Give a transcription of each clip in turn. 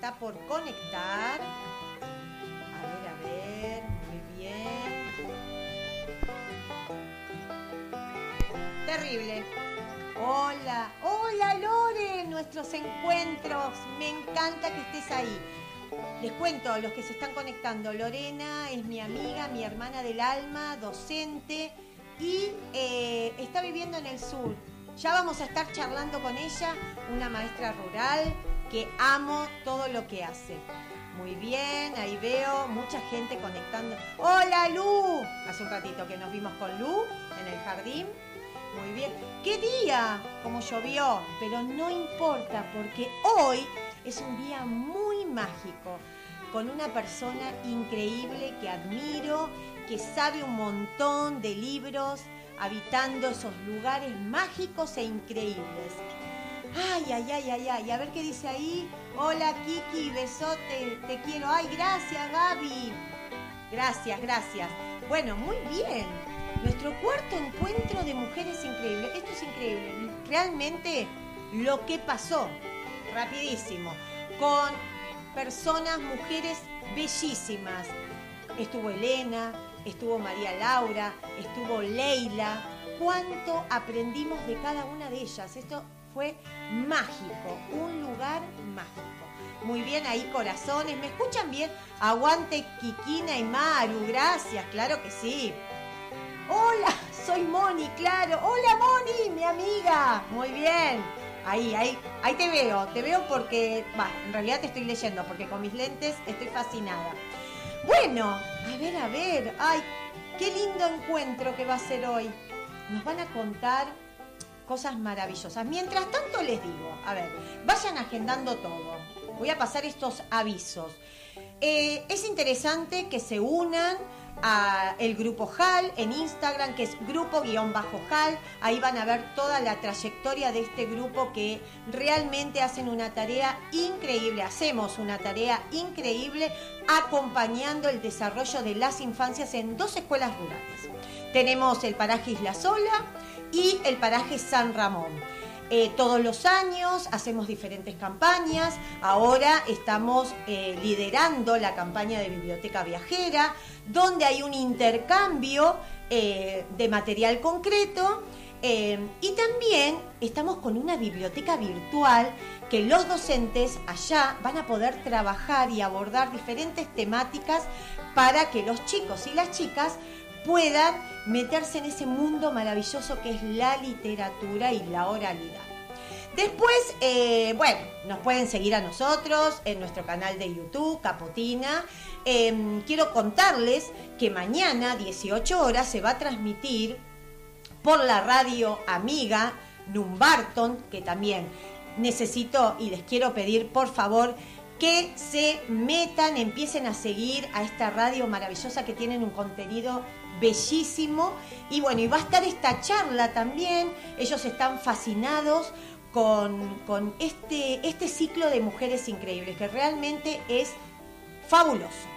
está por conectar. A ver, a ver, muy bien. Terrible. Hola, hola Lore, nuestros encuentros. Me encanta que estés ahí. Les cuento a los que se están conectando. Lorena es mi amiga, mi hermana del alma, docente y eh, está viviendo en el sur. Ya vamos a estar charlando con ella, una maestra rural que amo todo lo que hace. Muy bien, ahí veo mucha gente conectando. Hola Lu, hace un ratito que nos vimos con Lu en el jardín. Muy bien. ¿Qué día? Como llovió, pero no importa porque hoy es un día muy mágico con una persona increíble que admiro, que sabe un montón de libros, habitando esos lugares mágicos e increíbles. Ay, ay, ay, ay, ay, a ver qué dice ahí. Hola Kiki, besote, te quiero. Ay, gracias Gaby. Gracias, gracias. Bueno, muy bien. Nuestro cuarto encuentro de mujeres increíbles. Esto es increíble. Realmente lo que pasó, rapidísimo, con personas, mujeres bellísimas. Estuvo Elena, estuvo María Laura, estuvo Leila. ¿Cuánto aprendimos de cada una de ellas? Esto fue mágico, un lugar mágico. Muy bien ahí, corazones. ¿Me escuchan bien? Aguante Kikina y Maru, gracias, claro que sí. Hola, soy Moni, claro. Hola Moni, mi amiga. Muy bien. Ahí, ahí, ahí te veo, te veo porque, va, en realidad te estoy leyendo, porque con mis lentes estoy fascinada. Bueno, a ver, a ver, ay, qué lindo encuentro que va a ser hoy. Nos van a contar cosas maravillosas. Mientras tanto les digo, a ver, vayan agendando todo. Voy a pasar estos avisos. Eh, es interesante que se unan a el grupo HAL en Instagram, que es grupo-HAL. Ahí van a ver toda la trayectoria de este grupo que realmente hacen una tarea increíble. Hacemos una tarea increíble acompañando el desarrollo de las infancias en dos escuelas rurales. Tenemos el paraje Isla Sola y el paraje San Ramón. Eh, todos los años hacemos diferentes campañas. Ahora estamos eh, liderando la campaña de Biblioteca Viajera, donde hay un intercambio eh, de material concreto. y también estamos con una biblioteca virtual que los docentes allá van a poder trabajar y abordar diferentes temáticas para que los chicos y las chicas puedan meterse en ese mundo maravilloso que es la literatura y la oralidad. Después, eh, bueno, nos pueden seguir a nosotros en nuestro canal de YouTube, Capotina. Em, quiero contarles que mañana, 18 horas, se va a transmitir por la radio amiga Numbarton, que también necesito y les quiero pedir, por favor, que se metan, empiecen a seguir a esta radio maravillosa que tienen un contenido bellísimo. Y bueno, y va a estar esta charla también. Ellos están fascinados con, este, este ciclo de mujeres increíbles, que realmente es fabuloso.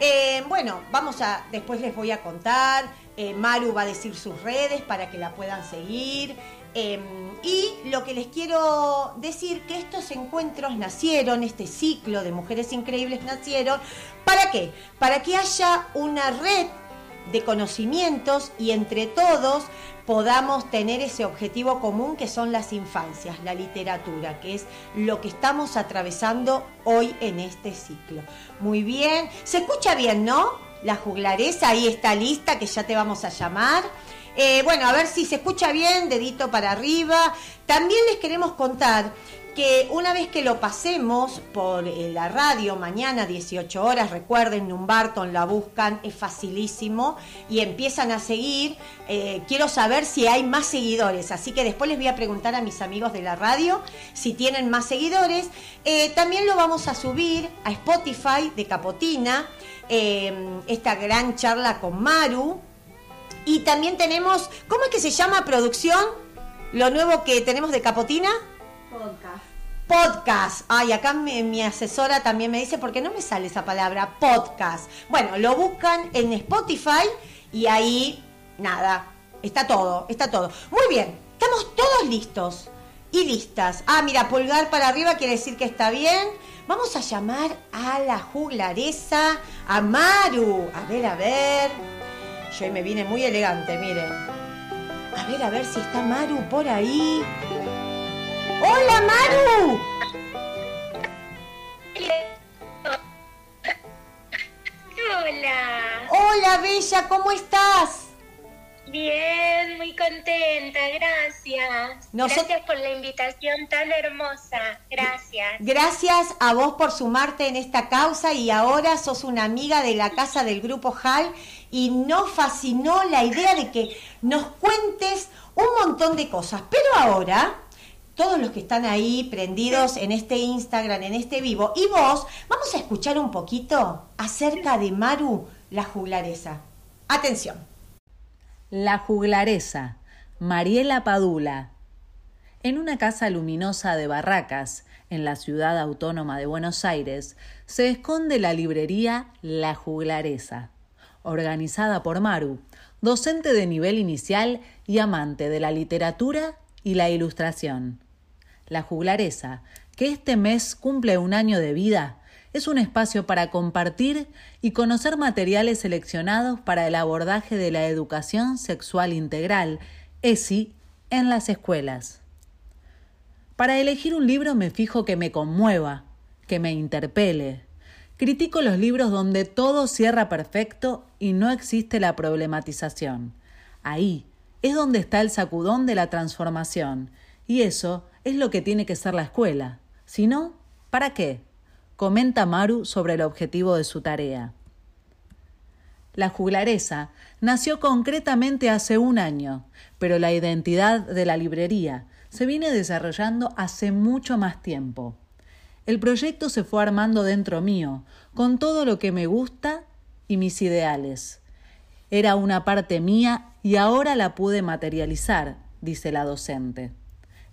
Eh, bueno, vamos a, después les voy a contar, eh, Maru va a decir sus redes para que la puedan seguir. Em, y lo que les quiero decir, que estos encuentros nacieron, este ciclo de mujeres increíbles nacieron, ¿para qué? Para que haya una red de conocimientos y entre todos podamos tener ese objetivo común que son las infancias, la literatura, que es lo que estamos atravesando hoy en este ciclo. Muy bien, se escucha bien, ¿no? La juglaresa ahí está lista, que ya te vamos a llamar. Eh, bueno, a ver si se escucha bien, dedito para arriba. También les queremos contar que una vez que lo pasemos por eh, la radio mañana 18 horas, recuerden, Numbarton la buscan, es facilísimo y empiezan a seguir. Eh, quiero saber si hay más seguidores, así que después les voy a preguntar a mis amigos de la radio si tienen más seguidores. Eh, también lo vamos a subir a Spotify de Capotina, esta gran charla con Maru. Y también tenemos, ¿cómo es que se llama producción? Lo nuevo que tenemos de Capotina. Podcast. Podcast. Ay, acá mi, asesora también me dice, porque no me sale esa palabra, podcast. Bueno, lo buscan en Spotify y ahí, nada, está todo, está todo. Muy bien, estamos todos listos. y listas. Ah, mira, pulgar para arriba quiere decir que está bien. Vamos a llamar a la juglaresa, a Maru. A ver, a ver. Yo me vine muy elegante, miren. A ver, a ver si está Maru por ahí. ¡Hola, Maru! Hola. Hola, Bella, ¿cómo estás? Bien, muy contenta, gracias. Gracias por la invitación tan hermosa, gracias. Gracias a vos por sumarte en esta causa y ahora sos una amiga de la casa del grupo HAL y nos fascinó la idea de que nos cuentes un montón de cosas. Pero ahora, todos los que están ahí prendidos en este Instagram, en este vivo, y vos, vamos a escuchar un poquito acerca de Maru, la juglaresa. Atención. La juglaresa, Mariela Padula. En una casa luminosa de Barracas, en la ciudad autónoma de Buenos Aires, se esconde la librería La Juglaresa, organizada por Maru, docente de nivel inicial y amante de la literatura y la ilustración. La Juglaresa, que este mes cumple un año de vida, es un espacio para compartir y conocer materiales seleccionados para el abordaje de la educación sexual integral, ESI, en las escuelas. Para elegir un libro me fijo que me conmueva, que me interpele. Critico los libros donde todo cierra perfecto y no existe la problematización. Ahí es donde está el sacudón de la transformación, y eso es lo que tiene que ser la escuela. Si no, ¿para qué? comenta Maru sobre el objetivo de su tarea. La juglaresa nació concretamente hace un año, pero la identidad de la librería se viene desarrollando hace mucho más tiempo. El proyecto se fue armando dentro mío, con todo lo que me gusta y mis ideales. Era una parte mía y ahora la pude materializar, dice la docente.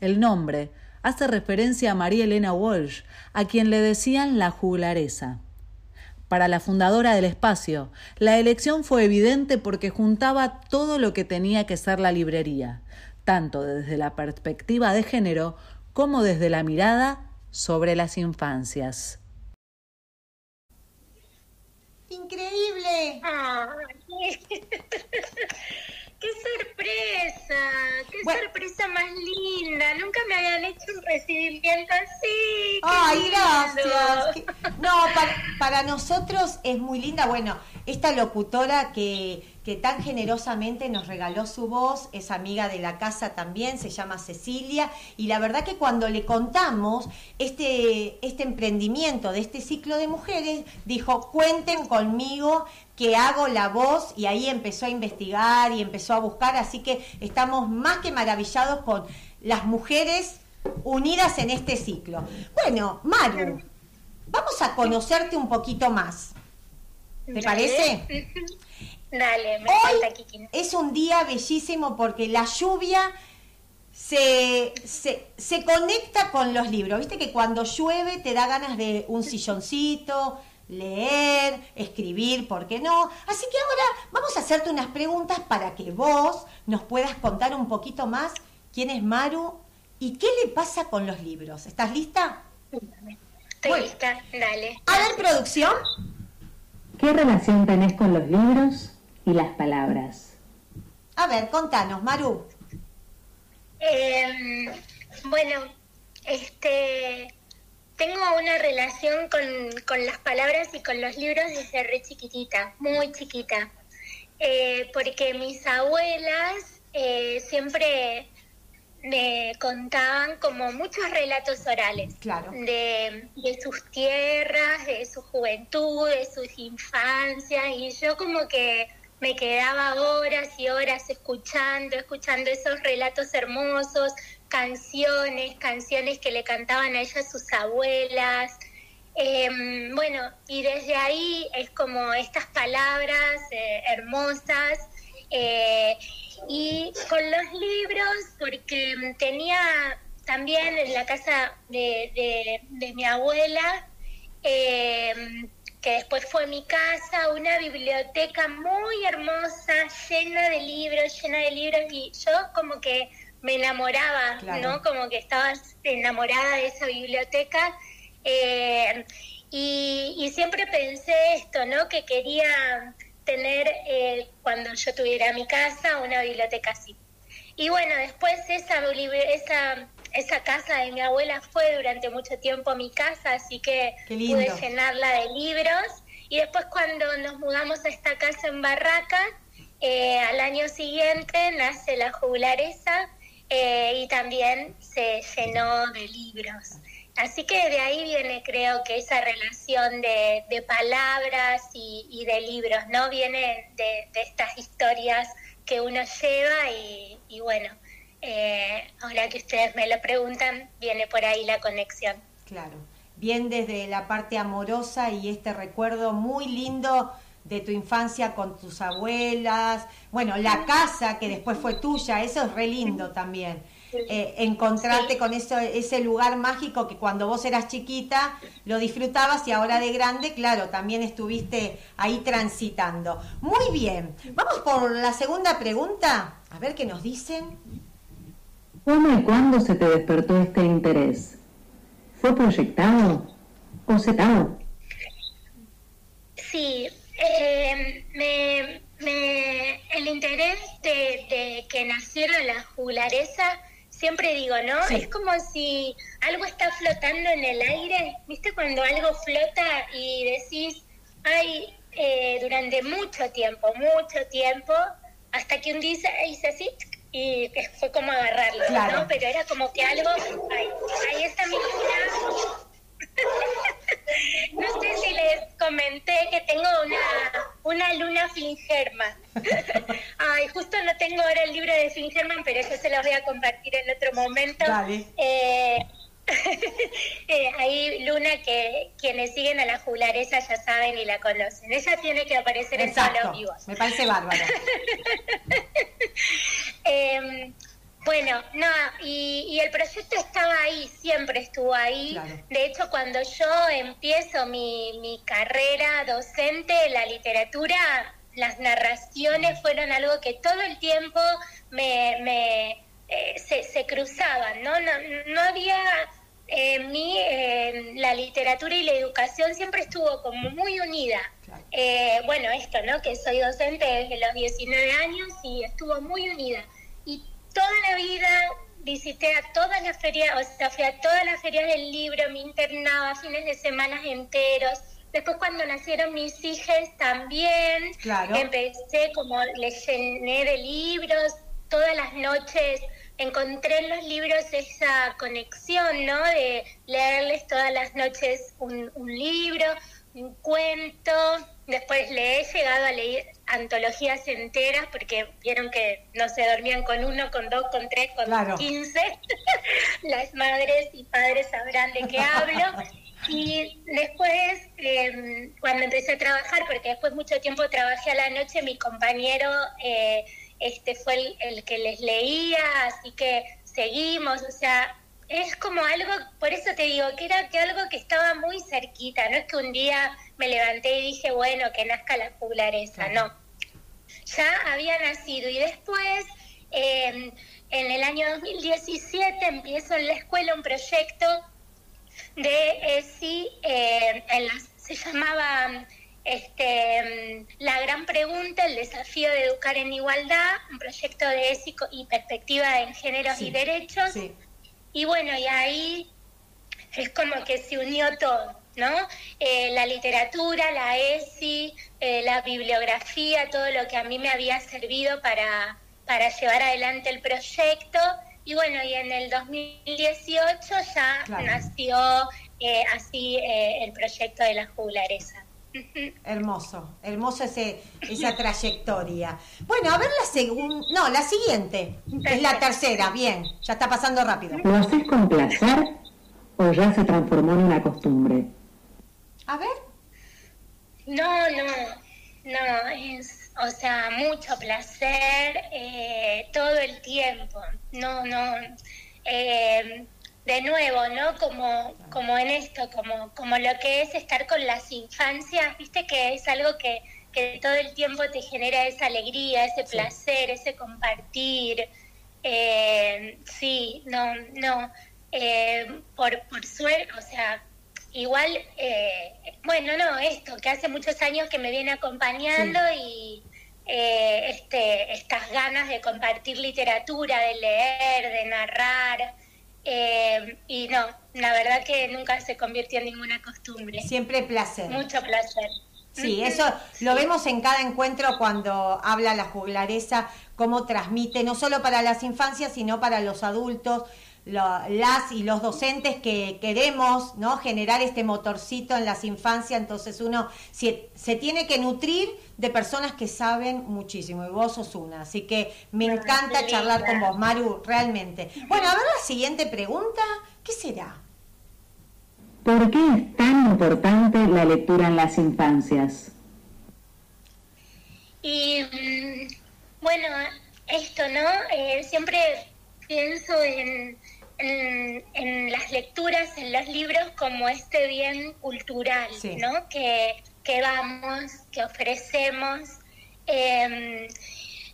El nombre hace referencia a María Elena Walsh, a quien le decían la juglaresa. Para la fundadora del espacio, la elección fue evidente porque juntaba todo lo que tenía que ser la librería, tanto desde la perspectiva de género como desde la mirada sobre las infancias. ¡Increíble! ¡Qué sorpresa! ¡Qué sorpresa más linda! Nunca me habían hecho un recibimiento así. ¡Ay, gracias! No, para, nosotros es muy linda. Bueno, esta locutora que, que tan generosamente nos regaló su voz, es amiga de la casa también, se llama Cecilia, y la verdad que cuando le contamos este, este emprendimiento de este ciclo de mujeres, dijo, cuenten conmigo que hago la voz y ahí empezó a investigar y empezó a buscar, así que estamos más que maravillados con las mujeres unidas en este ciclo. Bueno, Maru, vamos a conocerte un poquito más. ¿Te parece? Dale, me Hoy Es un día bellísimo porque la lluvia se, se, se, conecta con los libros. Viste que cuando llueve te da ganas de un silloncito, leer, escribir, ¿por qué no? Así que ahora vamos a hacerte unas preguntas para que vos nos puedas contar un poquito más quién es Maru y qué le pasa con los libros. ¿Estás lista? Estoy lista, dale. A ver, producción. ¿Qué relación tenés con los libros y las palabras? A ver, contanos, Maru. Em, bueno, este tengo una relación con, las palabras y con los libros desde re chiquitita, muy chiquita, eh, porque mis abuelas eh, siempre me contaban como muchos relatos orales de, de, sus tierras, de su juventud, de sus infancias, y yo como que me quedaba horas y horas escuchando, escuchando esos relatos hermosos, canciones, canciones que le cantaban a ella sus abuelas. Em, bueno, y desde ahí es como estas palabras eh, hermosas. Eh, y con los libros, porque tenía también en la casa de, mi abuela, em, que después fue mi casa, una biblioteca muy hermosa, llena de libros, llena de libros, y yo como que me enamoraba, ¿no? Como que estaba enamorada de esa biblioteca. Eh, y, siempre pensé esto, ¿no? Que quería tener, eh, cuando yo tuviera mi casa, una biblioteca así. Y bueno, después esa, esa, esa casa de mi abuela fue durante mucho tiempo mi casa, así que pude llenarla de libros. Y después cuando nos mudamos a esta casa en Barraca, eh, al año siguiente nace la jugularesa eh, y también se llenó de libros. Así que de ahí viene, creo que esa relación de, palabras y, de libros, ¿no? Viene de, estas historias que uno lleva y, bueno, eh, ahora que ustedes me lo preguntan, viene por ahí la conexión. Claro, bien desde la parte amorosa y este recuerdo muy lindo de tu infancia con tus abuelas, bueno, la casa que después fue tuya, eso es re lindo también. Eh, encontrarte con eso, ese lugar mágico que cuando vos eras chiquita lo disfrutabas y ahora de grande, claro, también estuviste ahí transitando. Muy bien, vamos por la segunda pregunta, a ver qué nos dicen. ¿Cómo y cuándo se te despertó este interés? ¿Fue proyectado o setado? Sí, eh, me, el interés de, de, que naciera la juglaresa siempre digo, ¿no? Es como si algo está flotando en el aire, ¿viste? Cuando algo flota y decís, ay, eh, durante mucho tiempo, mucho tiempo, hasta que un día hice así y fue como agarrarlo, ¿no? Pero era como que algo, ay, ahí está mi no sé si les comenté que tengo una, una luna Fingerman. Ay, justo no tengo ahora el libro de Fingerman, pero eso se lo voy a compartir en otro momento. Eh, eh, ahí Luna, que quienes siguen a la jugularesa ya saben y la conocen. Ella tiene que aparecer en todos los vivos. Me parece bárbaro. Eh, bueno, no, y, el proyecto estaba ahí, siempre estuvo ahí. De hecho, cuando yo empiezo mi, carrera docente, la literatura, las narraciones fueron algo que todo el tiempo me, eh, se, cruzaban, ¿no? No, había en eh, mí, eh, la literatura y la educación siempre estuvo como muy unida. bueno, esto, ¿no? Que soy docente desde los 19 años y estuvo muy unida. Y toda la vida visité a todas las ferias, o sea, fui a todas las ferias del libro, me internaba fines de semana enteros. Después cuando nacieron mis hijas también, empecé como les llené de libros, todas las noches encontré en los libros esa conexión, ¿no? De leerles todas las noches un, un libro, un cuento, después le he llegado a leer antologías enteras porque vieron que no se dormían con uno, con dos, con tres, con quince. Las madres y padres sabrán de qué hablo. Y después, em, cuando empecé a trabajar, porque después mucho tiempo trabajé a la noche, mi compañero eh, este fue el, el que les leía, así que seguimos, o sea, es como algo, por eso te digo, que era que algo que estaba muy cerquita, no es que un día me levanté y dije, bueno, que nazca la juglaresa, no. Ya había nacido y después, em, en el año 2017, empiezo en la escuela un proyecto de ESI, eh, se llamaba este, La Gran Pregunta, el desafío de educar en igualdad, un proyecto de ESI y perspectiva en géneros y derechos. Y bueno, y ahí es como que se unió todo, ¿no? Eh, la literatura, la ESI, eh, la bibliografía, todo lo que a mí me había servido para, para llevar adelante el proyecto. Y bueno, y en el 2018 ya nació eh, así el proyecto de la juglaresa. Hermoso, hermoso ese, esa trayectoria. Bueno, a ver la segunda, no, la siguiente, es la tercera, bien, ya está pasando rápido. ¿Lo haces con placer o ya se transformó en una costumbre? A ver. No, no, no, es, o sea, mucho placer eh, todo el tiempo. No, no. Eh, de nuevo, ¿no? Como, como en esto, como, como lo que es estar con las infancias, viste que es algo que, que todo el tiempo te genera esa alegría, ese placer, ese compartir. Eh, sí, no, no. Eh, por, por suerte, o sea, igual, eh, bueno, no, esto, que hace muchos años que me viene acompañando y este, estas ganas de compartir literatura, de leer, de narrar. Y no, la verdad que nunca se convirtió en ninguna costumbre. Siempre placer. Mucho placer. Sí, eso lo vemos en cada encuentro cuando habla la juglaresa, cómo transmite, no solo para las infancias, sino para los adultos, las y los docentes que queremos ¿no? generar este motorcito en las infancias, entonces uno se, se, tiene que nutrir de personas que saben muchísimo, y vos sos una, así que me encanta charlar con vos, Maru, realmente. Bueno, a ver la siguiente pregunta, ¿qué será? ¿Por qué es tan importante la lectura en las infancias? Y mm, bueno, esto, ¿no? Eh, siempre pienso en, en, las lecturas, en los libros, como este bien cultural, ¿no? Que, que, vamos, que ofrecemos. Eh,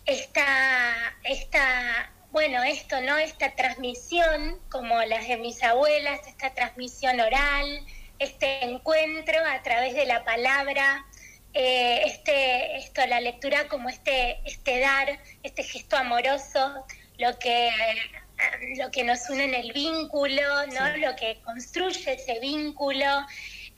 esta, esta bueno, esto, ¿no? Esta transmisión, como las de mis abuelas, esta transmisión oral, este encuentro a través de la palabra, eh, este, esto, la lectura como este, este dar, este gesto amoroso, lo que, lo que nos une en el vínculo, ¿no? Lo que construye ese vínculo.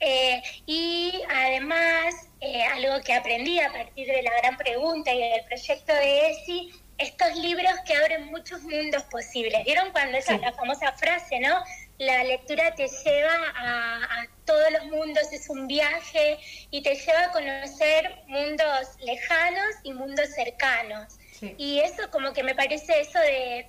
Eh, y además, eh, algo que aprendí a partir de la gran pregunta y del proyecto de ESI, estos libros que abren muchos mundos posibles. ¿Vieron cuando esa la famosa frase, no? La lectura te lleva a, todos los mundos, es un viaje y te lleva a conocer mundos lejanos y mundos cercanos. Y eso como que me parece eso de,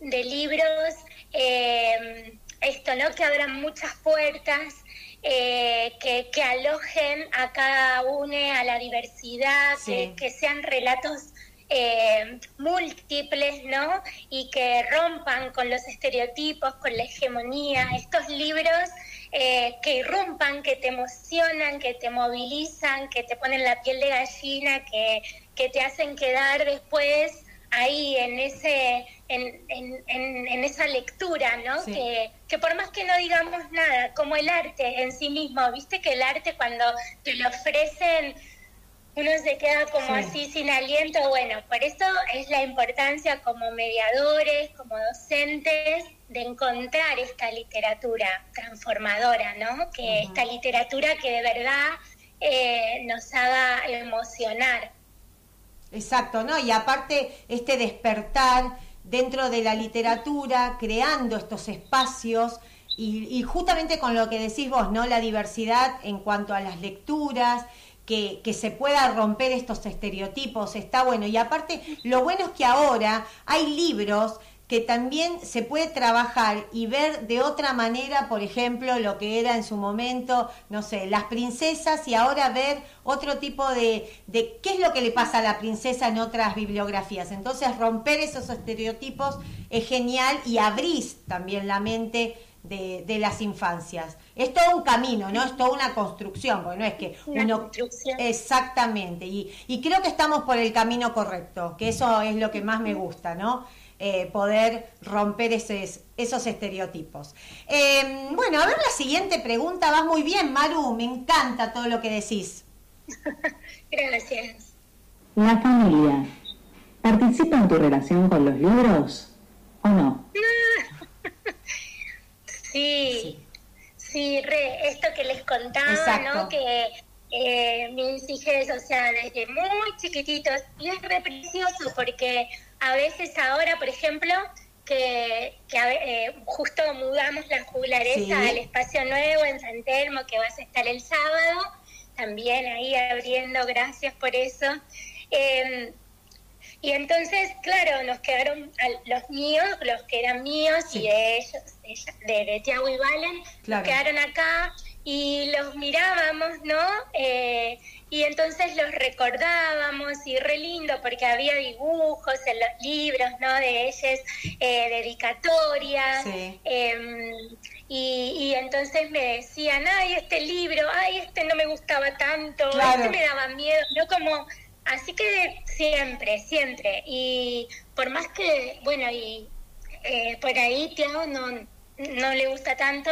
de, libros, eh, esto, ¿no? Que abran muchas puertas, eh, que, que, alojen a cada uno, a la diversidad, que, que sean relatos eh, múltiples, ¿no? Y que rompan con los estereotipos, con la hegemonía. Estos libros eh, que irrumpan, que te emocionan, que te movilizan, que te ponen la piel de gallina, que, que te hacen quedar después ahí en ese en, en, esa lectura, ¿no? Que, que por más que no digamos nada, como el arte en sí mismo, viste que el arte cuando te lo ofrecen uno se queda como así sin aliento. Bueno, por eso es la importancia como mediadores, como docentes, de encontrar esta literatura transformadora, ¿no? Que esta literatura que de verdad eh, nos haga emocionar. Exacto, ¿no? Y aparte este despertar dentro de la literatura, creando estos espacios y, y justamente con lo que decís vos, ¿no? La diversidad en cuanto a las lecturas, que, se pueda romper estos estereotipos, está bueno. Y aparte, lo bueno es que ahora hay libros que también se puede trabajar y ver de otra manera, por ejemplo, lo que era en su momento, no sé, las princesas y ahora ver otro tipo de, de qué es lo que le pasa a la princesa en otras bibliografías. Entonces, romper esos estereotipos es genial y abrís también la mente de, de las infancias es todo un camino, ¿no? Es toda una construcción, porque no es que uno... Exactamente, y, y, creo que estamos por el camino correcto, que eso es lo que más me gusta, ¿no? Eh, poder romper esos, esos estereotipos. Em, bueno, a ver la siguiente pregunta, vas muy bien, Maru, me encanta todo lo que decís. Gracias. La familia, ¿participa en tu relación con los libros o no? sí. Sí, re, esto que les contaba, ¿no? Que eh, mis hijos, o sea, desde muy chiquititos, y es re precioso porque a veces ahora, por ejemplo, que, eh, justo mudamos la jugularesa al espacio nuevo en San Telmo, que vas a estar el sábado, también ahí abriendo, gracias por eso. Eh, y entonces, claro, nos quedaron los míos, los que eran míos y de ellos, de, de Tiago y Valen, nos quedaron acá y los mirábamos, ¿no? Eh, y entonces los recordábamos y re lindo porque había dibujos en los libros, ¿no? De ellos, eh, dedicatorias. Em, y, y, entonces me decían, ay, este libro, ay, este no me gustaba tanto, este me daba miedo, ¿no? Como así que siempre, siempre. Y por más que, bueno, y eh, por ahí Tiago no, no le gusta tanto,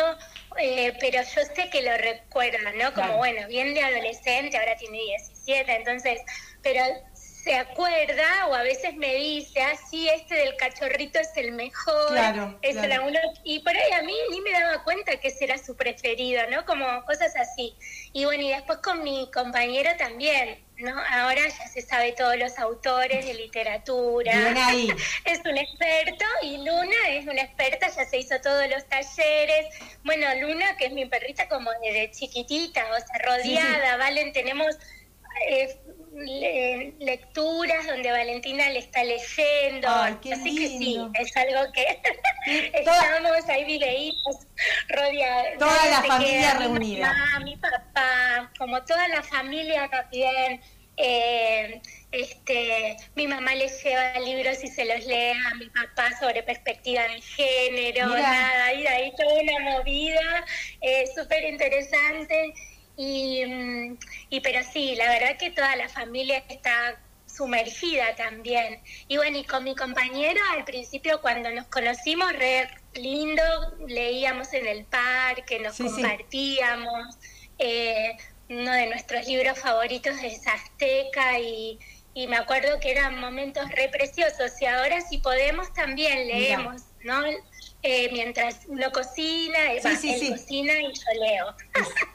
eh, pero yo sé que lo recuerda, ¿no? Como, bueno, bien de adolescente, ahora tiene 17, entonces, pero se acuerda o a veces me dice, ah, sí, este del cachorrito es el mejor, claro, es uno, y por ahí a mí ni me daba cuenta que ese era su preferido, ¿no? Como cosas así. Y bueno, y después con mi compañero también, ¿no? Ahora ya se sabe todos los autores de literatura. ahí. es un experto y Luna es una experta, ya se hizo todos los talleres. Bueno, Luna, que es mi perrita como desde chiquitita, o sea, rodeada, ¿valen? Tenemos... Eh, lecturas donde Valentina le está leyendo. Así que sí, es algo que estamos, hay videitos rodeados. Toda la familia reunida. Mi mamá, mi papá, como toda la familia también. Eh, este, mi mamá le lleva libros y se los lee a mi papá sobre perspectiva de género, nada, y de ahí toda una movida eh, súper interesante. Y, mm, y pero sí, la verdad que toda la familia está sumergida también. Y bueno, y con mi compañero al principio cuando nos conocimos, re lindo, leíamos en el parque, nos compartíamos. Eh, uno de nuestros libros favoritos es Azteca y, y, me acuerdo que eran momentos re preciosos y ahora si podemos también leemos, ¿no? Eh, mientras uno cocina, él cocina y yo leo.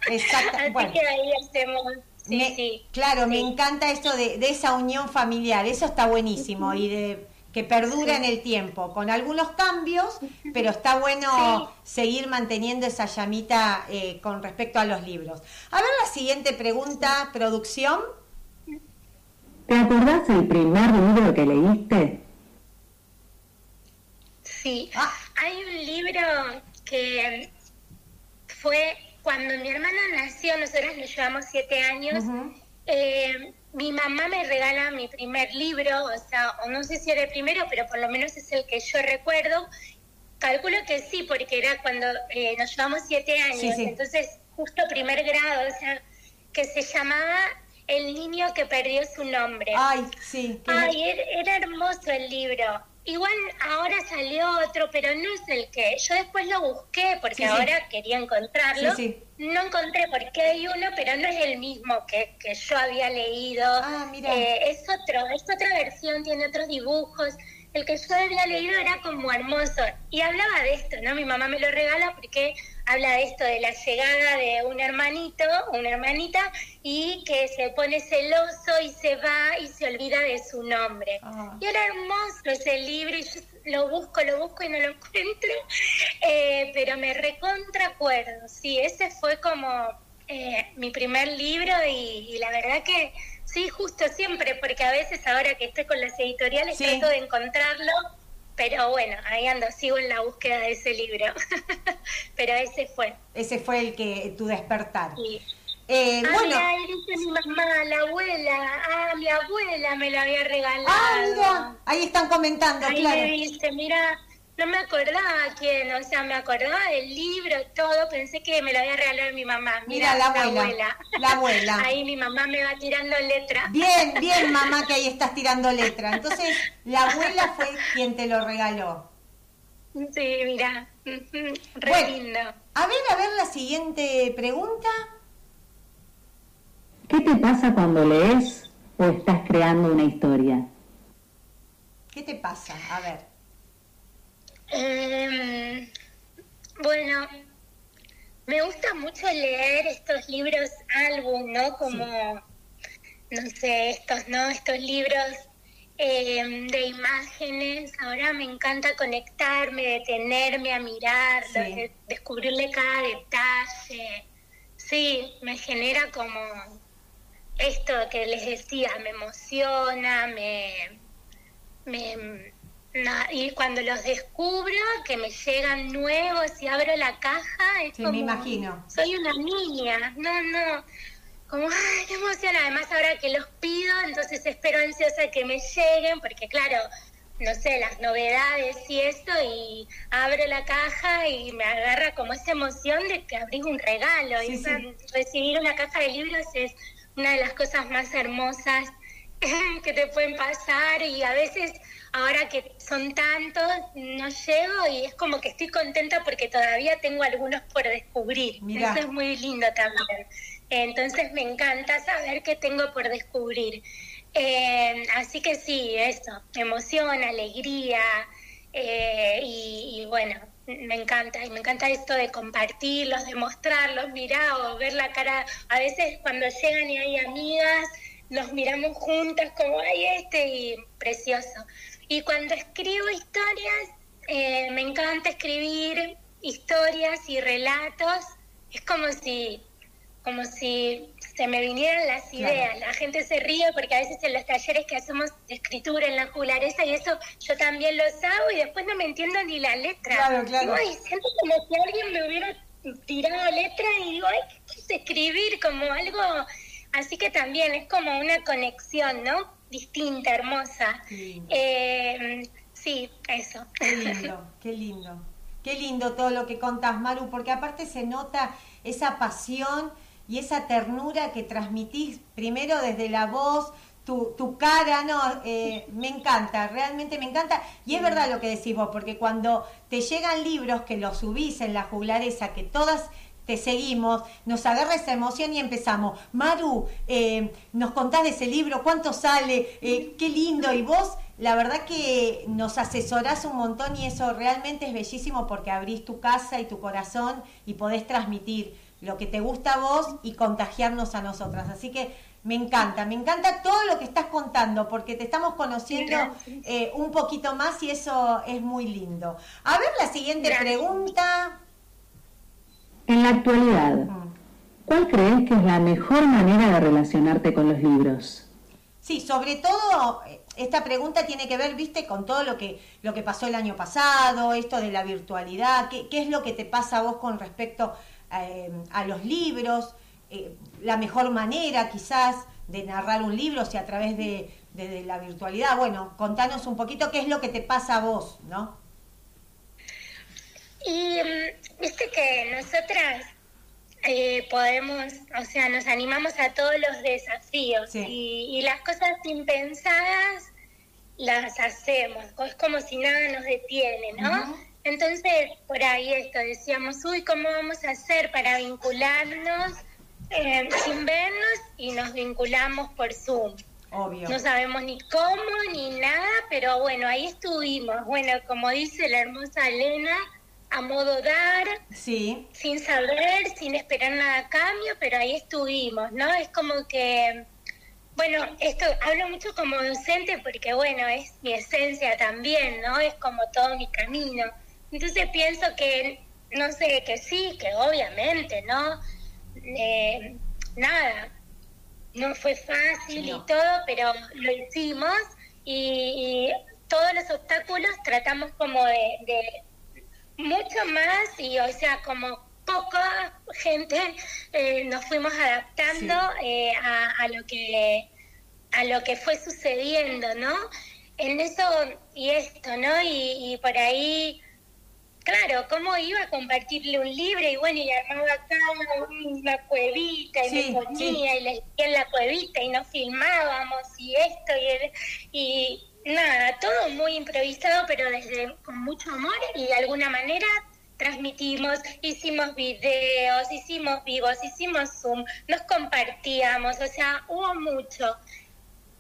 Exacto. Así que ahí hacemos... Sí, Claro, me encanta esto de, esa unión familiar, eso está buenísimo y de que perdura en el tiempo, con algunos cambios, pero está bueno seguir manteniendo esa llamita eh, con respecto a los libros. A ver la siguiente pregunta, producción. ¿Te acordás el primer libro que leíste? Sí, ah. Hay un libro que fue cuando mi hermana nació, nosotros le llevamos siete años, eh, mi mamá me regala mi primer libro, o sea, o no sé si era el primero, pero por lo menos es el que yo recuerdo. Calculo que sí, porque era cuando eh, nos llevamos siete años, entonces justo primer grado, o sea, que se llamaba El niño que perdió su nombre. Ay, sí. Ay, era hermoso el libro. Igual ahora salió otro, pero no es el que. Yo después lo busqué porque ahora quería encontrarlo. no encontré porque hay uno, pero no es el mismo que, que yo había leído. Ah, mira. Eh, es otro, es otra versión, tiene otros dibujos. El que yo había leído era como hermoso. Y hablaba de esto, ¿no? Mi mamá me lo regala porque habla de esto, de la llegada de un hermanito, una hermanita, y que se pone celoso y se va y se olvida de su nombre. Ah. Y era hermoso ese libro, y yo lo busco, lo busco y no lo encuentro, eh, pero me recontra acuerdo, sí, ese fue como eh, mi primer libro y, la verdad que sí, justo siempre, porque a veces ahora que estoy con las editoriales trato de encontrarlo pero bueno, ahí ando, sigo en la búsqueda de ese libro. Pero ese fue. Ese fue el que tu despertar. Sí. Eh, ah, bueno. ahí dice mi mamá, la abuela. Ah, mi abuela me lo había regalado. Ah, mira, ahí están comentando, ahí claro. me dice, mira, no me acordaba quién, o sea, me acordaba del libro, todo, pensé que me lo había regalado mi mamá. Mira, la, abuela, la abuela. Ahí mi mamá me va tirando letra. Bien, bien, mamá, que ahí estás tirando letra. Entonces, la abuela fue quien te lo regaló. Sí, mira, re lindo. A ver, a ver la siguiente pregunta. ¿Qué te pasa cuando lees o estás creando una historia? ¿Qué te pasa? A ver. Eh, bueno, me gusta mucho leer estos libros álbum, ¿no? Como, no sé, estos, ¿no? Estos libros em, de imágenes. Ahora me encanta conectarme, detenerme a mirar, descubrirle cada detalle. Sí, me genera como esto que les decía, me emociona, me, me y cuando los descubro, que me llegan nuevos y abro la caja, es como, me imagino. Soy una niña, no, no, como, ay, qué emoción. Además, ahora que los pido, entonces espero ansiosa que me lleguen, porque claro, no sé, las novedades y esto, y abro la caja y me agarra como esa emoción de que abrís un regalo. y recibir una caja de libros es una de las cosas más hermosas que te pueden pasar y a veces ahora que son tantos no llego y es como que estoy contenta porque todavía tengo algunos por descubrir. Eso es muy lindo también. Entonces me encanta saber que tengo por descubrir. Eh, así que sí, eso, emoción, alegría eh, y, bueno, me encanta, y me encanta esto de compartirlos, de mostrarlos, mirar o ver la cara. A veces cuando llegan y hay amigas, nos miramos juntas como hay este y precioso. Y cuando escribo historias, eh, me encanta escribir historias y relatos. Es como si como si se me vinieran las ideas. La gente se ríe porque a veces en los talleres que hacemos de escritura en la jugularesa y eso yo también los hago y después no me entiendo ni la letra. Claro, claro. Ay, siento como si alguien me hubiera tirado letra y digo, ay, ¿qué es escribir? Como algo... Así que también es como una conexión, ¿no? Distinta, hermosa. Eh, sí, eso. Qué lindo, qué lindo. Qué lindo todo lo que contás, Maru, porque aparte se nota esa pasión y esa ternura que transmitís primero desde la voz, tu, tu cara, no, eh, me encanta, realmente me encanta. Y es verdad lo que decís vos, porque cuando te llegan libros que los subís en la juglaresa, que todas te seguimos, nos agarra esa emoción y empezamos. Maru, eh, nos contás de ese libro, cuánto sale, eh, qué lindo. Y vos, la verdad que nos asesorás un montón y eso realmente es bellísimo porque abrís tu casa y tu corazón y podés transmitir lo que te gusta a vos y contagiarnos a nosotras. Así que me encanta, me encanta todo lo que estás contando porque te estamos conociendo eh, un poquito más y eso es muy lindo. A ver la siguiente pregunta. En la actualidad. ¿cuál crees que es la mejor manera de relacionarte con los libros? Sí, sobre todo eh, esta pregunta tiene que ver, viste, con todo lo que, lo que pasó el año pasado, esto de la virtualidad, qué, qué es lo que te pasa a vos con respecto eh, a los libros, eh, la mejor manera quizás de narrar un libro, si a través de, la virtualidad. Bueno, contanos un poquito qué es lo que te pasa a vos, ¿no? Y mm, nosotras eh, podemos, o sea, nos animamos a todos los desafíos y, las cosas impensadas las hacemos, es como si nada nos detiene, ¿no? Entonces, por ahí esto, decíamos, uy, ¿cómo vamos a hacer para vincularnos eh, sin vernos? Y nos vinculamos por Zoom. Obvio. No sabemos ni cómo ni nada, pero bueno, ahí estuvimos. Bueno, como dice la hermosa Elena, a modo dar, sí. sin saber, sin esperar nada a cambio, pero ahí estuvimos, ¿no? Es como que, bueno, esto hablo mucho como docente porque, bueno, es mi esencia también, ¿no? Es como todo mi camino. Entonces pienso que, no sé, que sí, que obviamente, ¿no? Eh, nada, no fue fácil y todo, pero lo hicimos y, todos los obstáculos tratamos como de, mucho más y, o sea, como poca gente eh, nos fuimos adaptando eh, a, lo que a lo que fue sucediendo, ¿no? En eso y esto, ¿no? Y, y por ahí Claro, ¿cómo iba a compartirle un libro? Y bueno, y armaba acá una cuevita y me ponía y le en la cuevita y nos filmábamos y esto y, y nada, todo muy improvisado, pero desde con mucho amor y de alguna manera transmitimos, hicimos videos, hicimos vivos, hicimos Zoom, nos compartíamos, o sea, hubo mucho.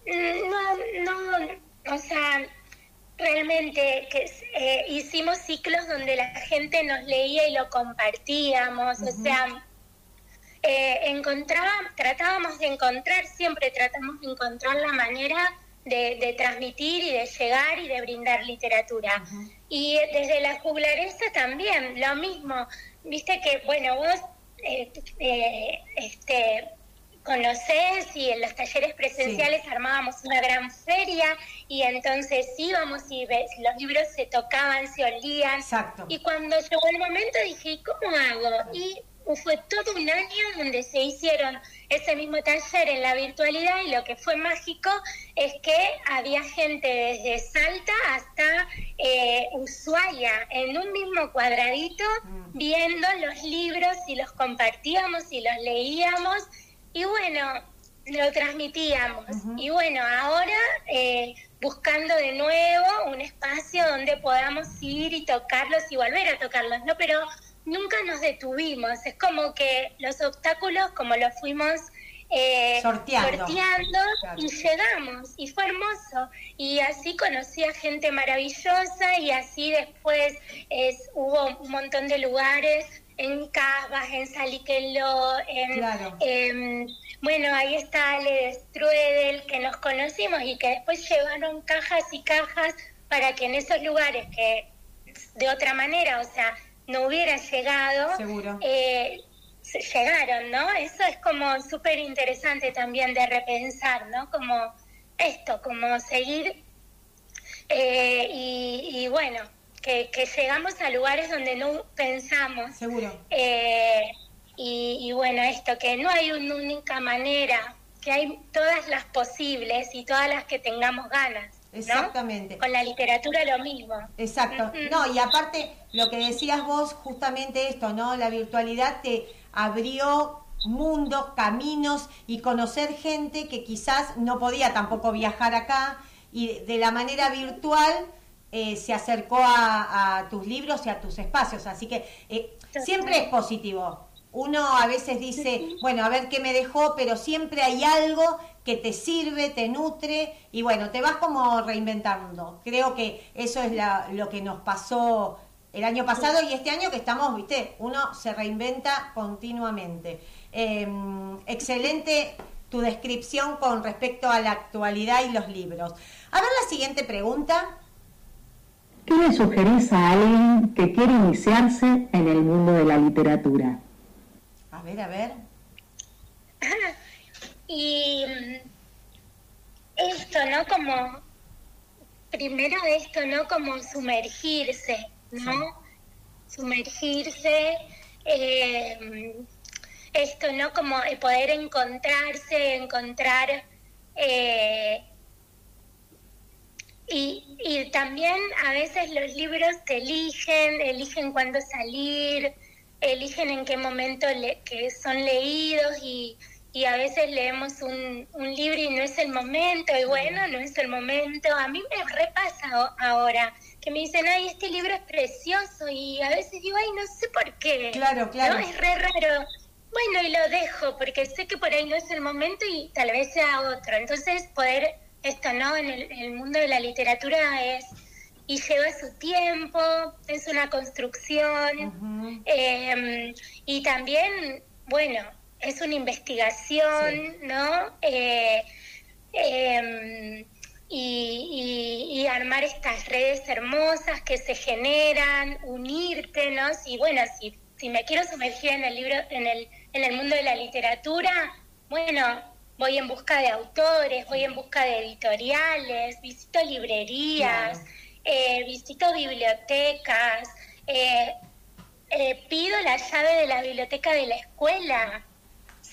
No, no, o sea, realmente que eh, hicimos ciclos donde la gente nos leía y lo compartíamos, o sea, eh, tratábamos de encontrar, siempre tratamos de encontrar la manera de, transmitir y de llegar y de brindar literatura. Y desde la juglaresa también, lo mismo, viste que, bueno, vos, eh, eh este, conoces y en los talleres presenciales armábamos una gran feria y entonces íbamos y los libros se tocaban, se olían. Exacto. Y cuando llegó el momento dije, ¿cómo hago? Y fue todo un año donde se hicieron ese mismo taller en la virtualidad y lo que fue mágico es que había gente desde Salta hasta eh, Ushuaia en un mismo cuadradito mm. viendo los libros y los compartíamos y los leíamos y bueno, lo transmitíamos. Y bueno, ahora eh, buscando de nuevo un espacio donde podamos ir y tocarlos y volver a tocarlos, ¿no? Pero nunca nos detuvimos. Es como que los obstáculos, como los fuimos eh, sorteando, y llegamos. Y fue hermoso. Y así conocí a gente maravillosa y así después es, hubo un montón de lugares en Casbas, en Saliqueló, en, em, bueno, ahí está Ale Struedel, que nos conocimos y que después llevaron cajas y cajas para que en esos lugares que de otra manera, o sea, no hubiera llegado, Seguro. Eh, llegaron, ¿no? Eso es como súper interesante también de repensar, ¿no? Como esto, como seguir eh, y, bueno, que, llegamos a lugares donde no pensamos. Seguro. Eh, y, bueno, esto, que no hay una única manera, que hay todas las posibles y todas las que tengamos ganas. Exactamente. Con la literatura lo mismo. Exacto. No, y aparte, lo que decías vos, justamente esto, ¿no? La virtualidad te abrió mundo, caminos y conocer gente que quizás no podía tampoco viajar acá y de la manera virtual eh, se acercó a, tus libros y a tus espacios. Así que eh, siempre es positivo. Uno a veces dice, bueno, a ver qué me dejó, pero siempre hay algo que te sirve, te nutre y bueno, te vas como reinventando. Creo que eso es lo que nos pasó el año pasado y este año que estamos, viste, uno se reinventa continuamente. Em, excelente tu descripción con respecto a la actualidad y los libros. A ver la siguiente pregunta. ¿Qué le sugerís a alguien que quiere iniciarse en el mundo de la literatura? A ver, a ver. Y mm, esto, ¿no? Como, primero esto, ¿no? Como sumergirse ¿no? Sumergirse, eh, esto, ¿no? Como poder encontrarse, encontrar... Eh, y, y, también a veces los libros te eligen, eligen cuándo salir, eligen en qué momento que son leídos y, y a veces leemos un, un, libro y no es el momento, y bueno, no es el momento. A mí me repasa ahora que me dicen, ay, este libro es precioso, y a veces digo, ay, no sé por qué. Claro, claro. Es re raro. Bueno, y lo dejo, porque sé que por ahí no es el momento y tal vez sea otro. Entonces, poder, esto, ¿no? En el, mundo de la literatura es y lleva su tiempo, es una construcción em, y también, bueno, es una investigación, ¿no? Eh, em, y, armar estas redes hermosas que se generan, unirte, ¿no? Y bueno, si, si me quiero sumergir en el libro, en el, en el mundo de la literatura, bueno, voy en busca de autores, voy en busca de editoriales, visito librerías, eh, visito bibliotecas, eh, pido la llave de la biblioteca de la escuela,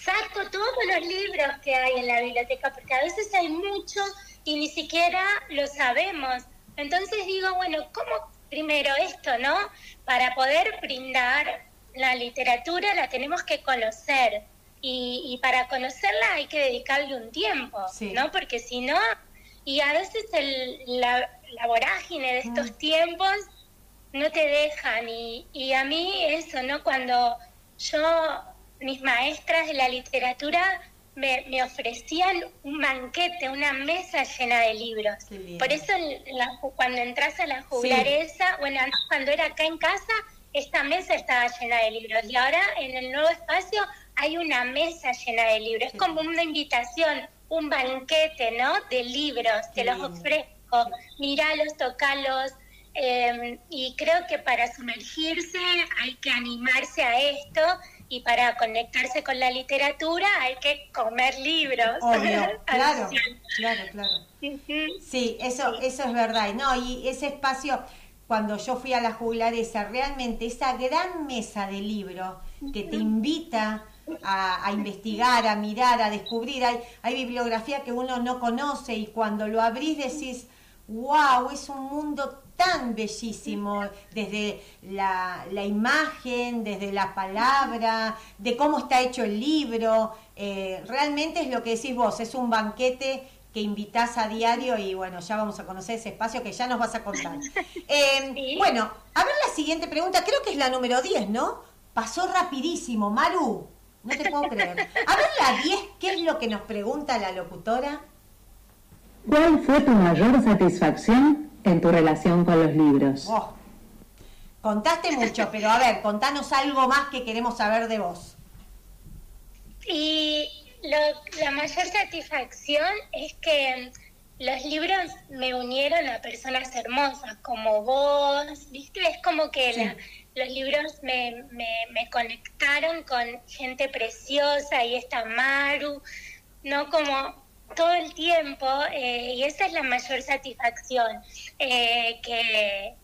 saco todos los libros que hay en la biblioteca, porque a veces hay mucho y ni siquiera lo sabemos. Entonces digo, bueno, ¿cómo primero esto, no? Para poder brindar la literatura la tenemos que conocer y, para conocerla hay que dedicarle un tiempo, ¿no? Porque si no, y a veces el, la, vorágine de estos mm. tiempos no te dejan y, y a mí eso, ¿no? Cuando yo mis maestras de la literatura me, me, ofrecían un banquete, una mesa llena de libros. Por eso cuando entras a la juglaresa, bueno, cuando era acá en casa, esta mesa estaba llena de libros. Y ahora en el nuevo espacio hay una mesa llena de libros. Es como una invitación, un banquete, ¿no? De libros, te los ofrezco. Míralos, tocalos. Eh, y creo que para sumergirse hay que animarse a esto y para conectarse con la literatura hay que comer libros. claro, claro, claro. Sí, eso, eso es verdad. No, y ese espacio, cuando yo fui a la esa realmente esa gran mesa de libros que te invita a, investigar, a mirar, a descubrir, hay, hay bibliografía que uno no conoce y cuando lo abrís decís, wow, es un mundo tan bellísimo, desde la, imagen, desde la palabra, de cómo está hecho el libro. Eh, realmente es lo que decís vos, es un banquete que invitas a diario y bueno, ya vamos a conocer ese espacio que ya nos vas a contar. Eh, bueno, a ver la siguiente pregunta, creo que es la número 10, ¿no? Pasó rapidísimo, Maru, no te puedo creer. A ver la 10, ¿qué es lo que nos pregunta la locutora? ¿Cuál fue tu mayor satisfacción en tu relación con los libros? Oh, contaste mucho, pero a ver, contanos algo más que queremos saber de vos. Y la mayor satisfacción es que los libros me unieron a personas hermosas como vos, ¿viste? Es como que los libros me, me, conectaron con gente preciosa y esta Maru, ¿no? Como todo el tiempo eh, y esa es la mayor satisfacción eh, que,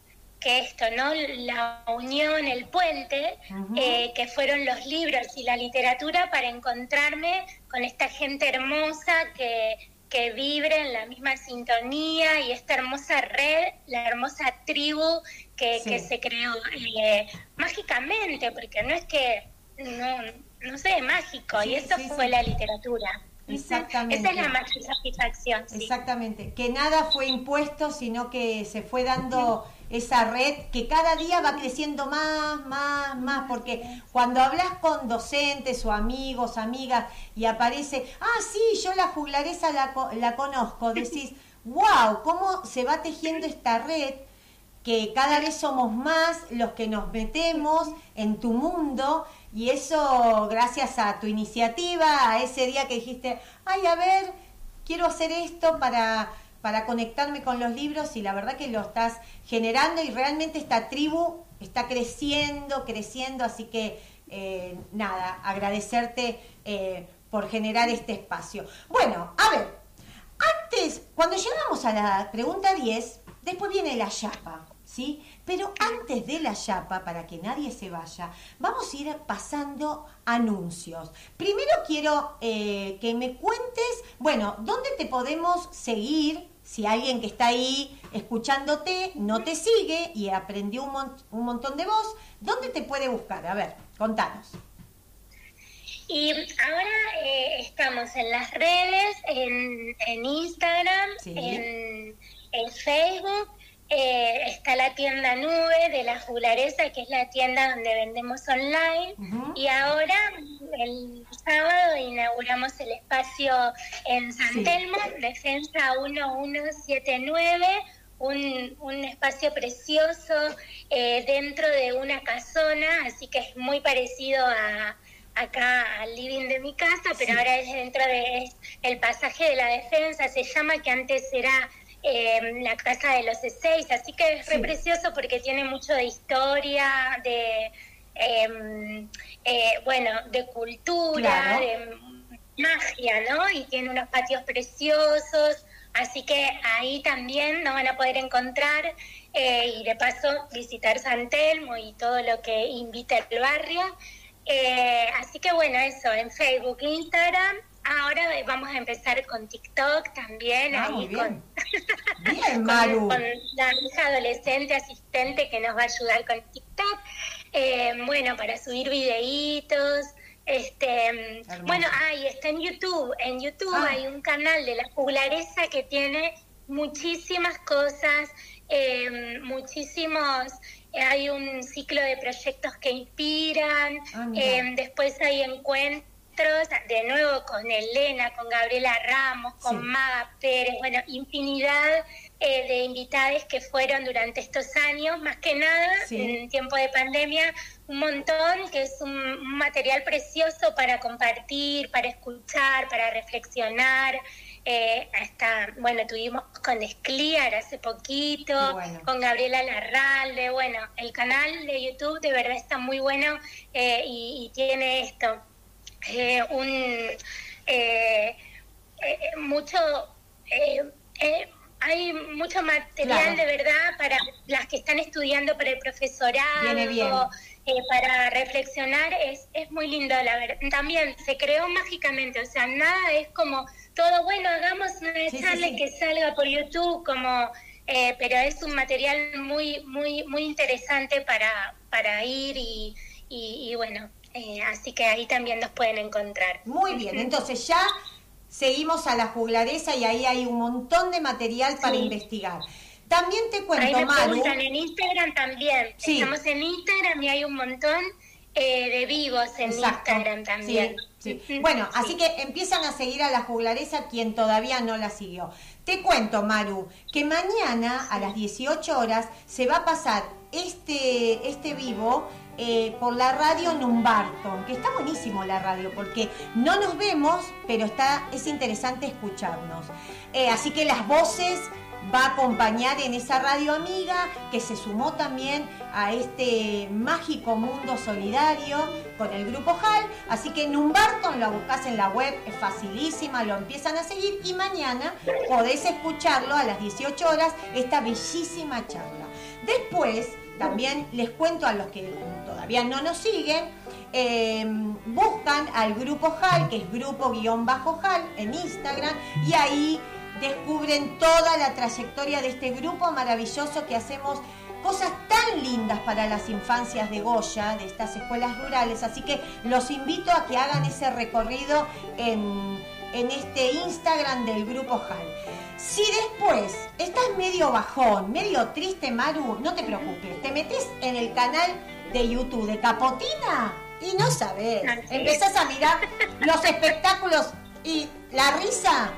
que, esto, ¿no? La unión, el puente, eh, que fueron los libros y la literatura para encontrarme con esta gente hermosa que, que vibre en la misma sintonía y esta hermosa red, la hermosa tribu que, que se creó mágicamente, porque no es que, no, no sé, mágico, y eso fue la literatura. Exactamente. Esa es la máxima satisfacción. Exactamente. Que nada fue impuesto, sino que se fue dando esa red que cada día va creciendo más, más, más, porque cuando hablas con docentes o amigos, amigas, y aparece, ah, sí, yo la juglaresa la, la conozco, decís, wow, cómo se va tejiendo esta red que cada vez somos más los que nos metemos en tu mundo y eso gracias a tu iniciativa, a ese día que dijiste, ay, a ver, quiero hacer esto para, para conectarme con los libros y la verdad que lo estás generando y realmente esta tribu está creciendo, creciendo, así que eh, nada, agradecerte eh, por generar este espacio. Bueno, a ver, antes, cuando llegamos a la pregunta 10, después viene la chapa. ¿sí? Pero antes de la chapa, para que nadie se vaya, vamos a ir pasando anuncios. Primero quiero eh, que me cuentes, bueno, ¿dónde te podemos seguir? Si alguien que está ahí escuchándote no te sigue y aprendió un, montón de voz, ¿dónde te puede buscar? A ver, contanos. Y ahora eh, estamos en las redes, en, Instagram, en, en Facebook eh, está la tienda Nube de la Jularesa, que es la tienda donde vendemos online. Y ahora, el sábado, inauguramos el espacio en San Telmo, Defensa 1179. Un, un espacio precioso eh, dentro de una casona, así que es muy parecido a, acá al living de mi casa, pero ahora es dentro de el pasaje de la defensa, se llama que antes era Em, la casa de los seis, así que es re precioso porque tiene mucho de historia, de em, eh, bueno, de cultura, de magia, ¿no? Y tiene unos patios preciosos, así que ahí también nos van a poder encontrar eh, y de paso visitar San Telmo y todo lo que invita el barrio. Eh, así que bueno, eso, en Facebook, Instagram Ahora vamos a empezar con TikTok también, ah, ahí Con, la hija adolescente asistente que nos va a ayudar con TikTok. Eh, bueno, para subir videitos. Este, bueno, ahí está en YouTube. En YouTube ah. hay un canal de la juglaresa que tiene muchísimas cosas, eh, muchísimos hay un ciclo de proyectos que inspiran, ah, eh, después hay encuentros de nuevo con Elena, con Gabriela Ramos, con Maga Pérez, bueno, infinidad eh, de invitadas que fueron durante estos años, más que nada en tiempo de pandemia, un montón, que es un, material precioso para compartir, para escuchar, para reflexionar. Eh, hasta, bueno, tuvimos con Escliar hace poquito, con Gabriela Larralde, bueno, el canal de YouTube de verdad está muy bueno eh, y tiene esto, eh, un eh, eh, mucho hay mucho material de verdad para las que están estudiando para el profesorado para reflexionar. Es, es muy lindo la verdad también se creó mágicamente o sea nada es como todo bueno hagamos una charla que salga por YouTube como eh, pero es un material muy, muy, muy interesante para, para ir y, y, bueno, eh, así que ahí también nos pueden encontrar. Muy bien, entonces ya seguimos a la juglaresa y ahí hay un montón de material para investigar. También te cuento, Ahí me Maru. en Instagram también. Estamos en Instagram y hay un montón eh, de vivos en Instagram también. Sí, Bueno, así que empiezan a seguir a la juglaresa quien todavía no la siguió. Te cuento, Maru, que mañana a las 18 horas se va a pasar este, este vivo eh, por la radio Numbarton, que está buenísimo la radio, porque no nos vemos, pero está, es interesante escucharnos. Eh, así que las voces va a acompañar en esa radio amiga que se sumó también a este mágico mundo solidario con el grupo HAL. Así que Numbarton lo buscas en la web, es facilísima, lo empiezan a seguir y mañana podés escucharlo a las 18 horas, esta bellísima charla. Después, también les cuento a los que todavía no nos siguen, eh, buscan al grupo HAL, que es grupo-HAL en Instagram, y ahí descubren toda la trayectoria de este grupo maravilloso que hacemos cosas tan lindas para las infancias de Goya, de estas escuelas rurales. Así que los invito a que hagan ese recorrido en, este Instagram del grupo HAL. Si después estás medio bajón, medio triste, Maru, no te preocupes. Te metes en el canal de YouTube de Capotina y no sabes. Empezás a mirar los espectáculos y la risa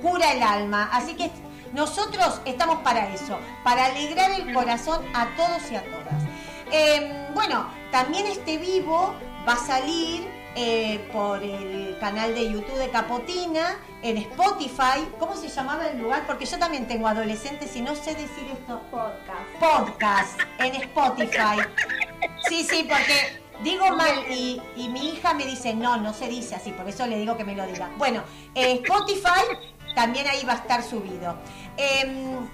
cura el alma. Así que nosotros estamos para eso, para alegrar el corazón a todos y a todas. Em, bueno, también este vivo va a salir eh, por el canal de YouTube de Capotina, en Spotify. ¿Cómo se llamaba el lugar? Porque yo también tengo adolescentes y no sé decir esto. Podcast. Podcast, en Spotify. Sí, sí, porque digo mal y, mi hija me dice, no, no se dice así, por eso le digo que me lo diga. Bueno, eh, Spotify también ahí va a estar subido. Em,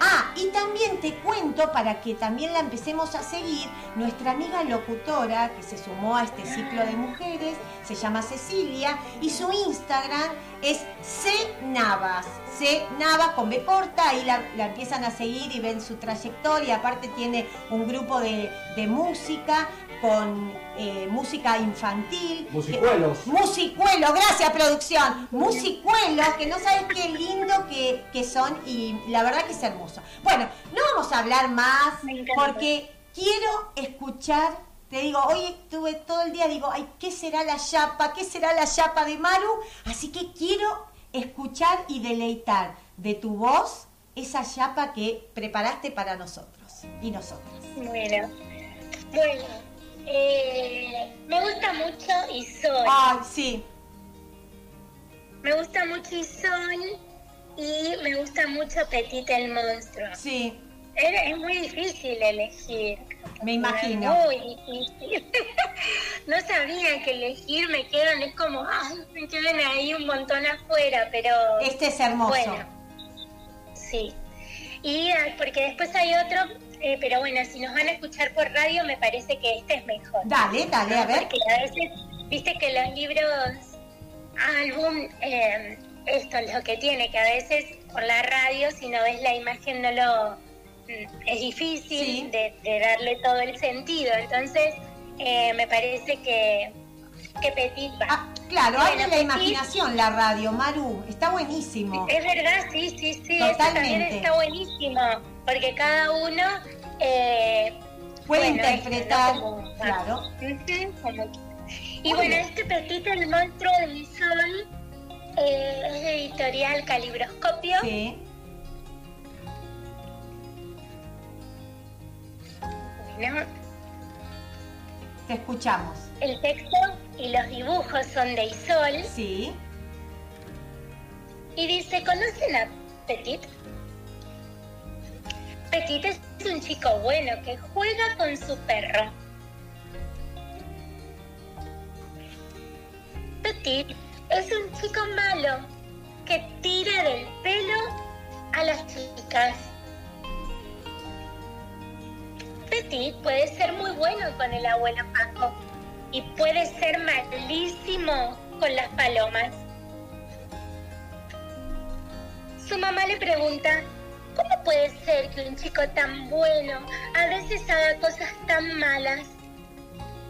ah, y también te cuento, para que también la empecemos a seguir, nuestra amiga locutora que se sumó a este ciclo de mujeres, se llama Cecilia, y su Instagram es C Navas, C Navas con B corta, ahí la, empiezan a seguir y ven su trayectoria, aparte tiene un grupo de, de música, con eh, música infantil. Musicuelos. musicuelos, gracias producción. Musicuelos, que no sabes qué lindo que, son y la verdad que es hermoso. Bueno, no vamos a hablar más porque quiero escuchar, te digo, hoy estuve todo el día, digo, ay, ¿qué será la chapa? ¿Qué será la chapa de Maru? Así que quiero escuchar y deleitar de tu voz esa chapa que preparaste para nosotros y nosotras. Bueno, bueno, eh, me gusta mucho Isol. Ay, sí. Me gusta mucho Isol y me gusta mucho Petit el monstruo. Sí. Es, muy difícil elegir. Me imagino. Muy difícil. no sabía que elegir, me quedan, es como, ay, me quedan ahí un montón afuera, pero... Este es hermoso. Bueno, sí. Y porque después hay otro eh, pero bueno, si nos van a escuchar por radio, me parece que este es mejor. Dale, dale, a ver. Porque a veces, viste que los libros, álbum, eh, esto es lo que tiene, que a veces por la radio, si no ves la imagen, no lo. Mm, es difícil de, darle todo el sentido. Entonces, eh, me parece que, que Petit va. Ah, claro, hay la imaginación la radio, Maru. Está buenísimo. Es verdad, sí, sí, sí. Totalmente. Eso también está buenísimo porque cada uno eh, puede interpretar, claro. y bueno, este petito, el monstruo del sol, eh, es de editorial Calibroscopio. Sí. Bueno. Te escuchamos. El texto y los dibujos son de Isol. Sí. Y dice, ¿conocen a Petit? Petit es un chico bueno que juega con su perro. Petit es un chico malo que tira del pelo a las chicas. Petit puede ser muy bueno con el abuelo Paco y puede ser malísimo con las palomas. Su mamá le pregunta, ¿cómo puede ser que un chico tan bueno a veces haga cosas tan malas?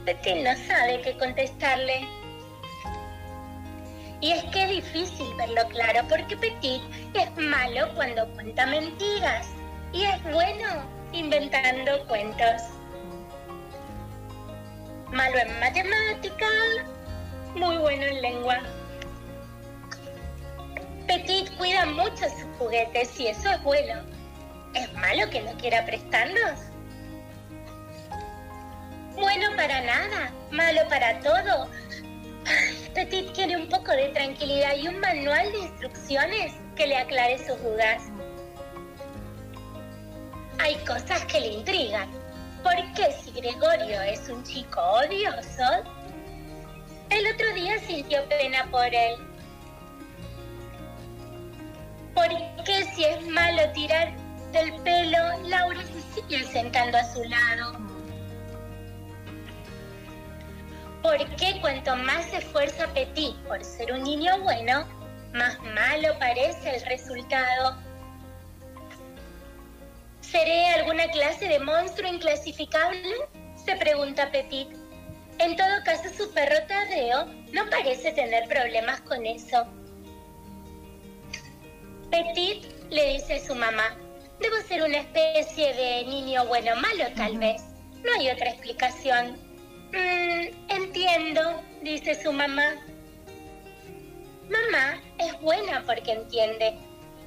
Petit no sabe qué contestarle. Y es que es difícil verlo claro porque Petit es malo cuando cuenta mentiras y es bueno inventando cuentos. Malo en matemática, muy bueno en lengua. Petit cuida mucho sus juguetes y eso es bueno. ¿Es malo que no quiera prestarlos? Bueno para nada, malo para todo. Petit quiere un poco de tranquilidad y un manual de instrucciones que le aclare sus dudas. Hay cosas que le intrigan. ¿Por qué si Gregorio es un chico odioso? El otro día sintió pena por él. ¿Por qué si es malo tirar del pelo, Laura se sigue sentando a su lado? ¿Por qué cuanto más se esfuerza Petit por ser un niño bueno, más malo parece el resultado? ¿Seré alguna clase de monstruo inclasificable? Se pregunta Petit. En todo caso, su perro Tadeo no parece tener problemas con eso. Petit le dice a su mamá, debo ser una especie de niño bueno malo tal vez. No hay otra explicación. Mm, entiendo, dice su mamá. Mamá es buena porque entiende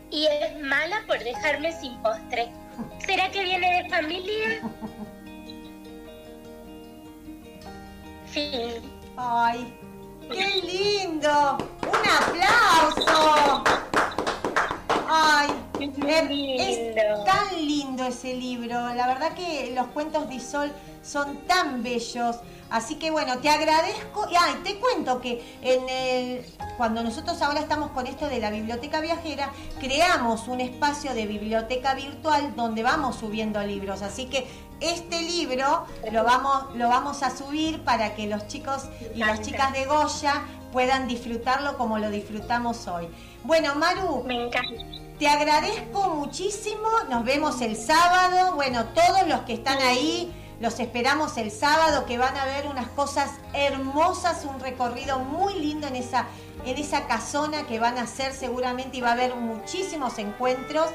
y es mala por dejarme sin postre. ¿Será que viene de familia? Fin. Ay, qué lindo. Un aplauso. Ay, es tan lindo ese libro. La verdad que los cuentos de Isol son tan bellos. Así que bueno, te agradezco. Y ay, te cuento que en el, cuando nosotros ahora estamos con esto de la biblioteca viajera, creamos un espacio de biblioteca virtual donde vamos subiendo libros. Así que este libro lo vamos, lo vamos a subir para que los chicos y las chicas de Goya puedan disfrutarlo como lo disfrutamos hoy. Bueno, Maru. Me encanta. Te agradezco muchísimo. Nos vemos el sábado. Bueno, todos los que están ahí los esperamos el sábado que van a ver unas cosas hermosas, un recorrido muy lindo en esa, en esa casona que van a hacer seguramente y va a haber muchísimos encuentros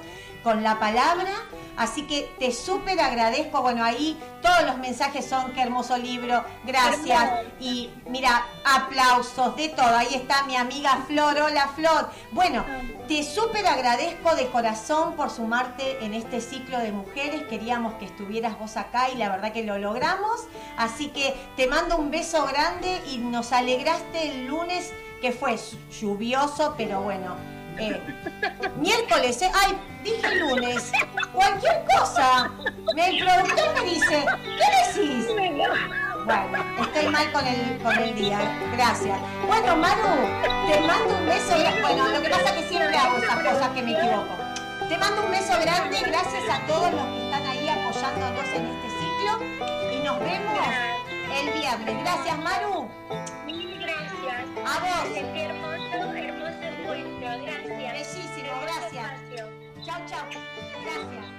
con la palabra. Así que te súper agradezco. Bueno, ahí todos los mensajes son qué hermoso libro, gracias. Y mira, aplausos de todo. Ahí está mi amiga Flor. Hola Flor. Bueno, te súper agradezco de corazón por sumarte en este ciclo de mujeres. Queríamos que estuvieras vos acá y la verdad que lo logramos. Así que te mando un beso grande y nos alegraste el lunes que fue lluvioso, pero bueno eh, miércoles, eh, ay, dije lunes, cualquier cosa. Me, el productor me dice, ¿qué decís? Bueno, estoy mal con el, con el día, gracias. Bueno, Manu, te mando un beso. Bueno, lo que pasa es que siempre hago esas cosas que me equivoco. Te mando un beso grande, gracias a todos los que están ahí apoyándonos en este ciclo y nos vemos el viernes. Gracias, Maru. Mil gracias. A vos encuentro. Gracias. Bellísimo, gracias. Chao, chao. Gracias.